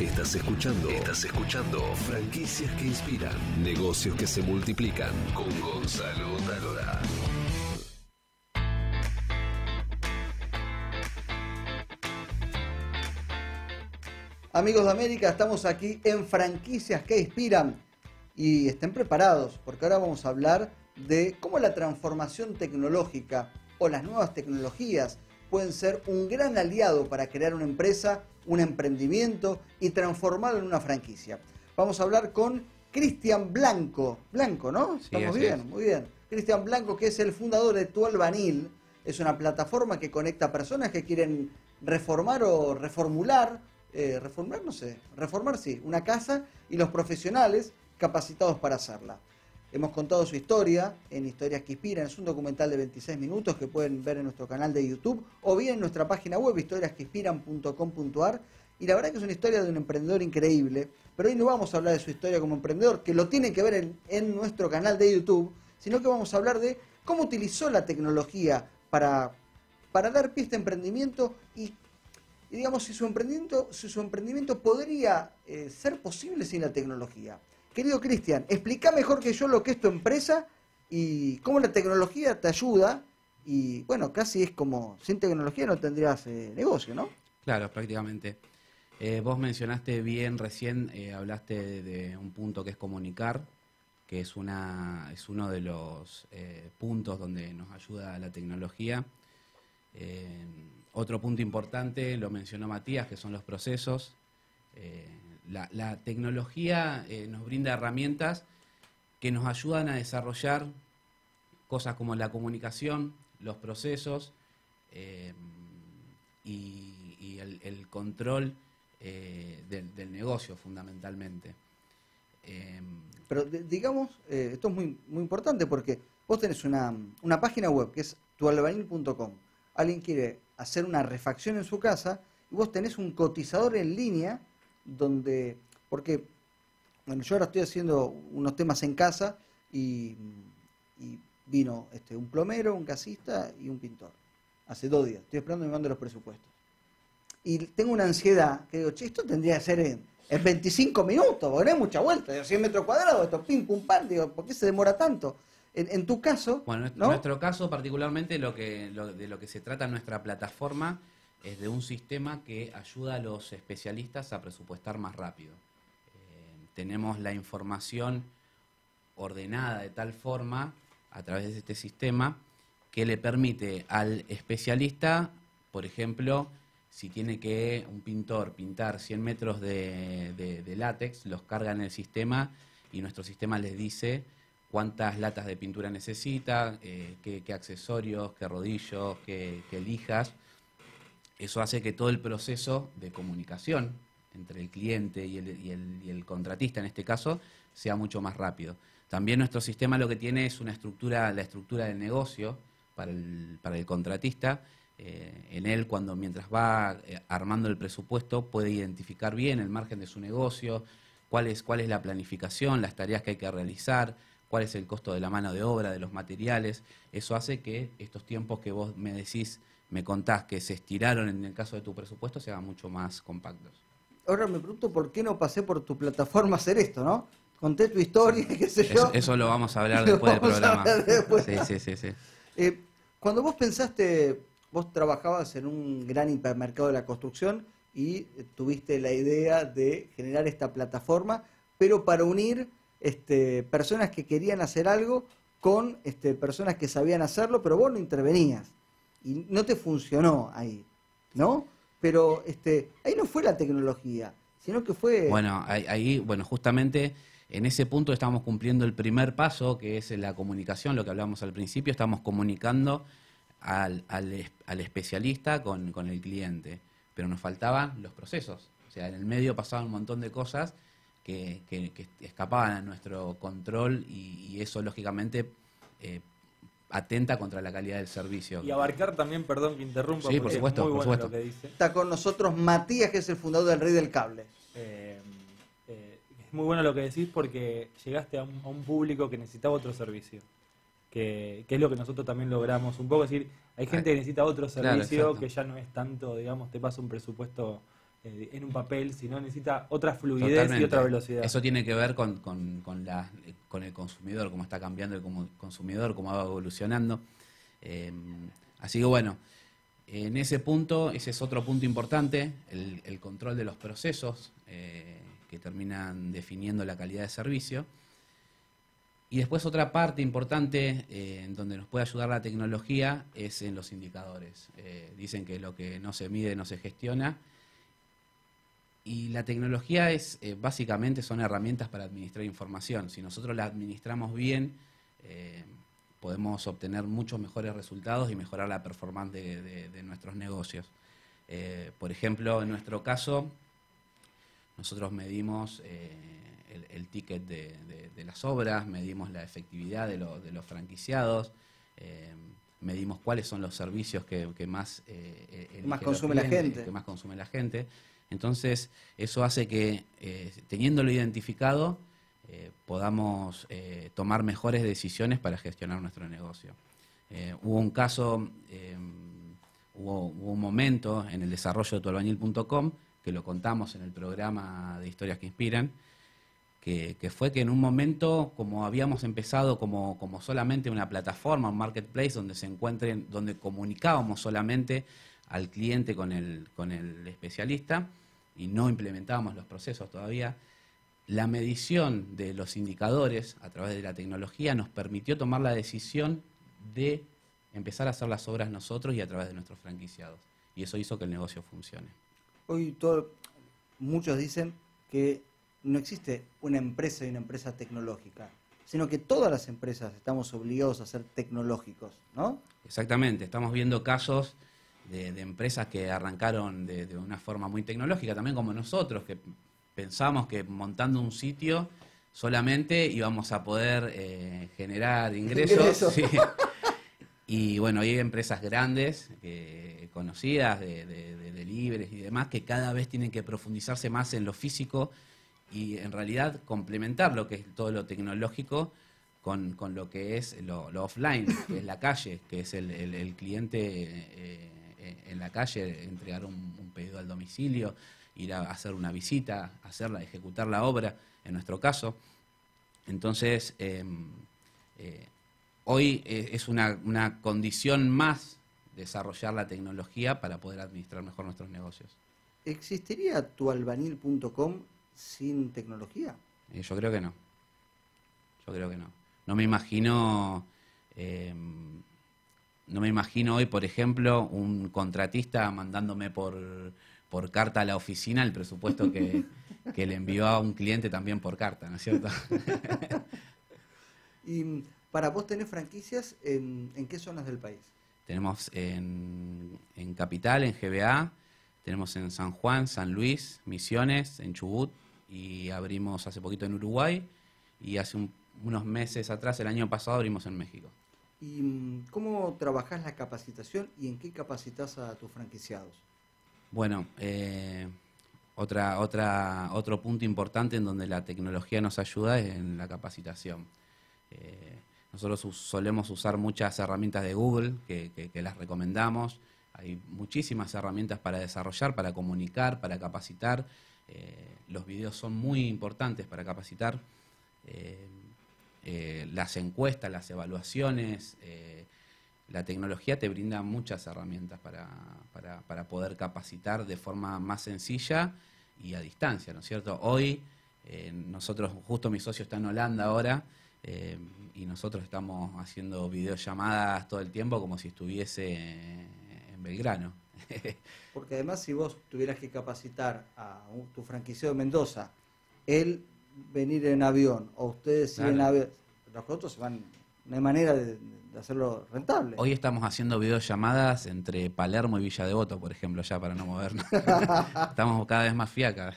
Estás escuchando. Estás escuchando. Franquicias que inspiran. Negocios que se multiplican. Con Gonzalo Talora. Amigos de América, estamos aquí en Franquicias que inspiran. Y estén preparados, porque ahora vamos a hablar de cómo la transformación tecnológica o las nuevas tecnologías pueden ser un gran aliado para crear una empresa, un emprendimiento y transformarlo en una franquicia. Vamos a hablar con Cristian Blanco. Blanco, ¿no? ¿Estamos bien? Muy bien. Cristian Blanco, que es el fundador de Tualbanil. Es una plataforma que conecta a personas que quieren reformar o reformular, eh, reformar, no sé, reformar sí, una casa y los profesionales capacitados para hacerla. Hemos contado su historia en Historias que Inspiran. Es un documental de 26 minutos que pueden ver en nuestro canal de YouTube o bien en nuestra página web historiasqueinspiran.com.ar. Y la verdad que es una historia de un emprendedor increíble. Pero hoy no vamos a hablar de su historia como emprendedor, que lo tienen que ver en, nuestro canal de YouTube, sino que vamos a hablar de cómo utilizó la tecnología para, para dar pie a este emprendimiento y, y digamos si su emprendimiento, si su emprendimiento podría eh, ser posible sin la tecnología. Querido Cristian, explica mejor que yo lo que es tu empresa y cómo la tecnología te ayuda. Y bueno, casi es como, sin tecnología no tendrías eh, negocio, ¿no? Claro, prácticamente. Eh, vos mencionaste bien recién, eh, hablaste de, un punto que es comunicar, que es, una, es uno de los puntos donde nos ayuda la tecnología. otro punto importante, lo mencionó Matías, que son los procesos la, tecnología eh, nos brinda herramientas que nos ayudan a desarrollar cosas como la comunicación, los procesos eh, y, el, control eh, del, negocio fundamentalmente. Pero digamos, esto es muy, muy importante porque vos tenés una, una página web que es tualbanil.com. Alguien quiere hacer una refacción en su casa y vos tenés un cotizador en línea donde, porque, bueno, yo ahora estoy haciendo unos temas en casa y, vino este, un plomero, un casista y un pintor. Hace dos días. Estoy esperando que me mande los presupuestos. Y tengo una ansiedad que digo, che, esto tendría que ser en, 25 minutos, porque no hay mucha vuelta, de 100 metros cuadrados, esto pim, pum, pam, digo, ¿por qué se demora tanto? En, tu caso. Bueno, en nuestro caso, particularmente, lo que, de lo que se trata en nuestra plataforma es de un sistema que ayuda a los especialistas a presupuestar más rápido. Eh, tenemos la información ordenada de tal forma a través de este sistema que le permite al especialista, por ejemplo, si tiene que un pintor pintar 100 metros de, látex, los carga en el sistema y nuestro sistema les dice cuántas latas de pintura necesita, eh, qué, accesorios, qué rodillos, qué, qué lijas eso hace que todo el proceso de comunicación entre el cliente y el, contratista, en este caso, sea mucho más rápido. También nuestro sistema lo que tiene es una estructura, la estructura del negocio para el, contratista. Eh, en él, cuando mientras va eh, armando el presupuesto, puede identificar bien el margen de su negocio, cuál cuál es la planificación, las tareas que hay que realizar, cuál es el costo de la mano de obra, de los materiales. Eso hace que estos tiempos que vos me decís me contás que se estiraron en el caso de tu presupuesto se hagan mucho más compactos. Ahora me pregunto por qué no pasé por tu plataforma a hacer esto, ¿no? Conté tu historia, qué sé yo. Eso, lo vamos a hablar después del programa. Sí, sí, sí. Eh, cuando vos pensaste, vos trabajabas en un gran hipermercado de la construcción y tuviste la idea de generar esta plataforma, pero para unir este, personas que querían hacer algo con este, personas que sabían hacerlo, pero vos no intervenías y no te funcionó ahí, ¿no? Pero este, ahí no fue la tecnología, sino que fue... Bueno, ahí, bueno, justamente en ese punto estamos cumpliendo el primer paso, que es la comunicación, lo que hablamos al principio, estamos comunicando al, al, especialista con, con, el cliente, pero nos faltaban los procesos. O sea, en el medio pasaban un montón de cosas que, que, escapaban a nuestro control y, eso, lógicamente, eh, atenta contra la calidad del servicio. Y abarcar también, perdón que interrumpa, sí, por supuesto, muy por bueno lo que dice. Está con nosotros Matías, que es el fundador del Rey del Cable. Eh, eh, es muy bueno lo que decís porque llegaste a un, público que necesitaba otro servicio. Que, es lo que nosotros también logramos. Un poco decir, hay gente que necesita otro servicio que ya no es tanto, digamos, te pasa un presupuesto eh, en un papel, sino necesita otra fluidez y otra velocidad. Eso tiene que ver con, la, con el consumidor, cómo está cambiando el consumidor, cómo va evolucionando. Eh, así que bueno, en ese punto, ese es otro punto importante, el, control de los procesos eh, que terminan definiendo la calidad de servicio. Y después otra parte importante eh, en donde nos puede ayudar la tecnología es en los indicadores. Eh, dicen que lo que no se mide no se gestiona. Y la tecnología es básicamente son herramientas para administrar información. Si nosotros la administramos bien, podemos obtener muchos mejores resultados y mejorar la performance de, nuestros negocios. Eh, por ejemplo, en nuestro caso, nosotros medimos eh, el, ticket de, las obras, medimos la efectividad de, los franquiciados, eh, medimos cuáles son los servicios que, más, más consume la gente. Que más consume la gente. Entonces, eso hace que, teniéndolo identificado, eh, podamos eh, tomar mejores decisiones para gestionar nuestro negocio. Eh, hubo un caso, hubo, un momento en el desarrollo de tualbañil.com, que lo contamos en el programa de Historias que Inspiran, que, fue que en un momento, como habíamos empezado como, como, solamente una plataforma, un marketplace donde se encuentren, donde comunicábamos solamente al cliente con el, con el especialista y no implementábamos los procesos todavía, la medición de los indicadores a través de la tecnología nos permitió tomar la decisión de empezar a hacer las obras nosotros y a través de nuestros franquiciados. Y eso hizo que el negocio funcione. Hoy todo, muchos dicen que no existe una empresa y una empresa tecnológica, sino que todas las empresas estamos obligados a ser tecnológicos, ¿no? Exactamente, estamos viendo casos de, empresas que arrancaron de, de, una forma muy tecnológica, también como nosotros, que pensamos que montando un sitio solamente íbamos a poder eh, generar ingresos. Y bueno, hay empresas grandes, conocidas, de, de, libres y demás, que cada vez tienen que profundizarse más en lo físico y en realidad complementar lo que es todo lo tecnológico con, lo que es lo, offline, que es la calle, que es el, cliente eh, en la calle, entregar un pedido al domicilio ir a hacer una visita, hacerla, ejecutar la obra, en nuestro caso. Entonces, em, eh, hoy eh, es una, condición más desarrollar la tecnología para poder administrar mejor nuestros negocios. ¿Existiría tualbanil.com sin tecnología? Eh, yo creo que no. Yo creo que no. No me imagino em, no me imagino hoy, por ejemplo, un contratista mandándome por por carta a la oficina el presupuesto que, le envió a un cliente también por carta, ¿no es cierto? y para vos tenés franquicias en, qué zonas del país? Tenemos en, Capital, en GBA, tenemos en San Juan, San Luis, Misiones, en Chubut y abrimos hace poquito en Uruguay y hace unos meses atrás, el año pasado, abrimos en México. ¿Y mm, cómo trabajás la capacitación y en qué capacitas a tus franquiciados? Bueno, eh, otra, otra, otro punto importante en donde la tecnología nos ayuda es en la capacitación. Eh, nosotros solemos usar muchas herramientas de Google que, las recomendamos. Hay muchísimas herramientas para desarrollar, para comunicar, para capacitar. Eh, los videos son muy importantes para capacitar. Las encuestas, las evaluaciones, la tecnología te brinda muchas herramientas para, para, poder capacitar de forma más sencilla y a distancia, ¿no es cierto? Hoy, eh, nosotros, justo mi socio está en Holanda ahora, eh, y nosotros estamos haciendo videollamadas todo el tiempo como si estuviese en Belgrano. Porque además, si vos tuvieras que capacitar a tu franquiciado de Mendoza, él venir en avión, o ustedes ir en avión, los otros se van, no hay manera de de hacerlo rentable. Hoy estamos haciendo videollamadas entre Palermo y Villa Devoto, por ejemplo, ya para no movernos. estamos cada vez más fiacas.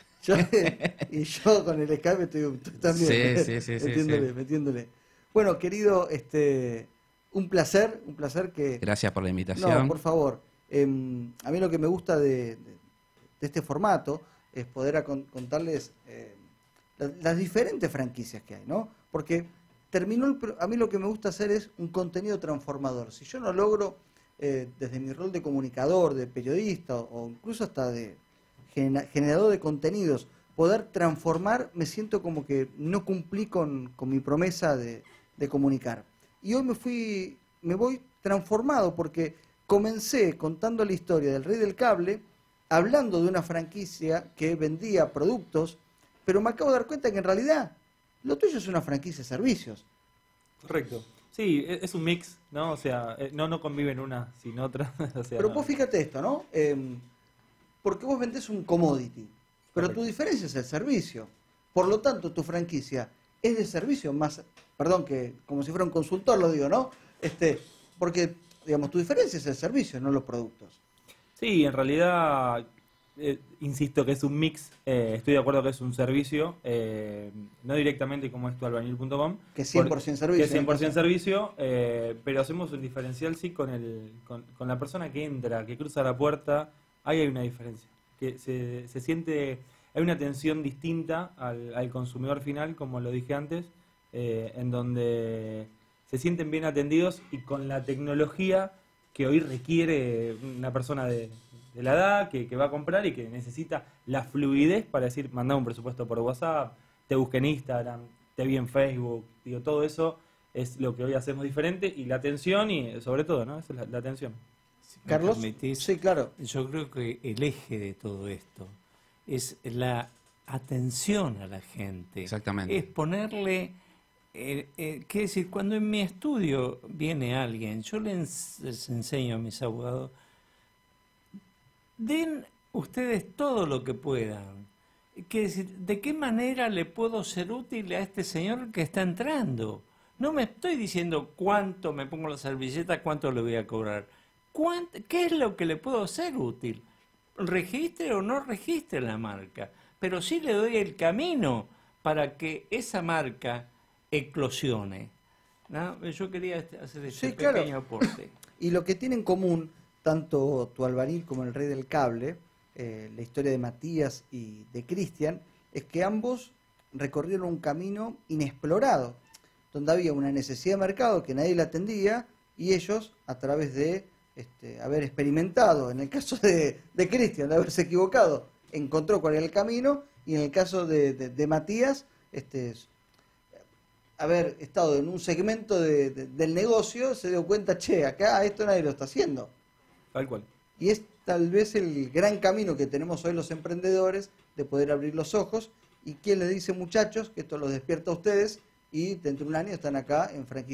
y yo con el Skype estoy, también sí, sí, sí, metiéndole, metiéndole. Bueno, querido, este, un placer, un placer que... Gracias por la invitación. No, por favor. Em, a mí lo que me gusta de, este formato es poder contarles eh, las diferentes franquicias que hay, ¿no? Porque terminó a mí lo que me gusta hacer es un contenido transformador. Si yo no logro, eh, desde mi rol de comunicador, de periodista o incluso hasta de genera- generador de contenidos, poder transformar, me siento como que no cumplí con, con mi promesa de, de comunicar. Y hoy me fui, me voy transformado porque comencé contando la historia del rey del cable, hablando de una franquicia que vendía productos, pero me acabo de dar cuenta que en realidad lo tuyo es una franquicia de servicios. Correcto. Sí, e- es un mix, ¿no? O sea, eh, no, no conviven una sin otra. o sea, Pero vos fíjate esto, ¿no? Em, porque vos vendés un commodity, pero tu diferencia es el servicio. Por lo tanto, tu franquicia es de servicio más, perdón que como si fuera un consultor lo digo, ¿no? Este, porque digamos tu diferencia es el servicio, no los productos. Sí, en realidad, eh, insisto que es un mix. eh, estoy de acuerdo que es un servicio, eh, no directamente como es tu albañil.com. Que es 100% por- servicio, Que es 100% entonces. servicio, eh, pero hacemos un diferencial, sí, con, el, con, con la persona que entra, que cruza la puerta. Ahí hay una diferencia. Que se, se siente, hay una atención distinta al, al consumidor final, como lo dije antes, eh, en donde se sienten bien atendidos y con la tecnología que hoy requiere una persona de, de la edad que, que va a comprar y que necesita la fluidez para decir, mandá un presupuesto por WhatsApp, te busqué en Instagram, te vi en Facebook, digo, todo eso es lo que hoy hacemos diferente y la atención y sobre todo, ¿no? Esa es la, la atención. Si Carlos, permitís, sí, claro. Yo creo que el eje de todo esto es la atención a la gente. Exactamente. Es ponerle, eh, eh, quiere decir, cuando en mi estudio viene alguien, yo le ens- les enseño a mis abogados, den ustedes todo lo que puedan. Decir, ¿de qué manera le puedo ser útil a este señor que está entrando? No me estoy diciendo cuánto me pongo la servilleta, cuánto le voy a cobrar. ¿Cuánt- ¿Qué es lo que le puedo ser útil? Registre o no registre la marca, pero sí le doy el camino para que esa marca eclosione. ¿no? Yo quería este- hacer este Sí, claro. pequeño aporte. Y lo que tiene en común tanto tu albañil como el rey del cable, eh, la historia de Matías y de Cristian, es que ambos recorrieron un camino inexplorado, donde había una necesidad de mercado que nadie la atendía y ellos, a través de este, haber experimentado, en el caso de, Cristian, de haberse equivocado, encontró cuál era el camino y en el caso de, Matías, este, haber estado en un segmento de- de- del negocio, se dio cuenta, che, acá esto nadie lo está haciendo. Tal cual. Y es tal vez el gran camino que tenemos hoy los emprendedores de poder abrir los ojos. ¿Y quién les dice, muchachos, que esto los despierta a ustedes y dentro de un año están acá en franquicia?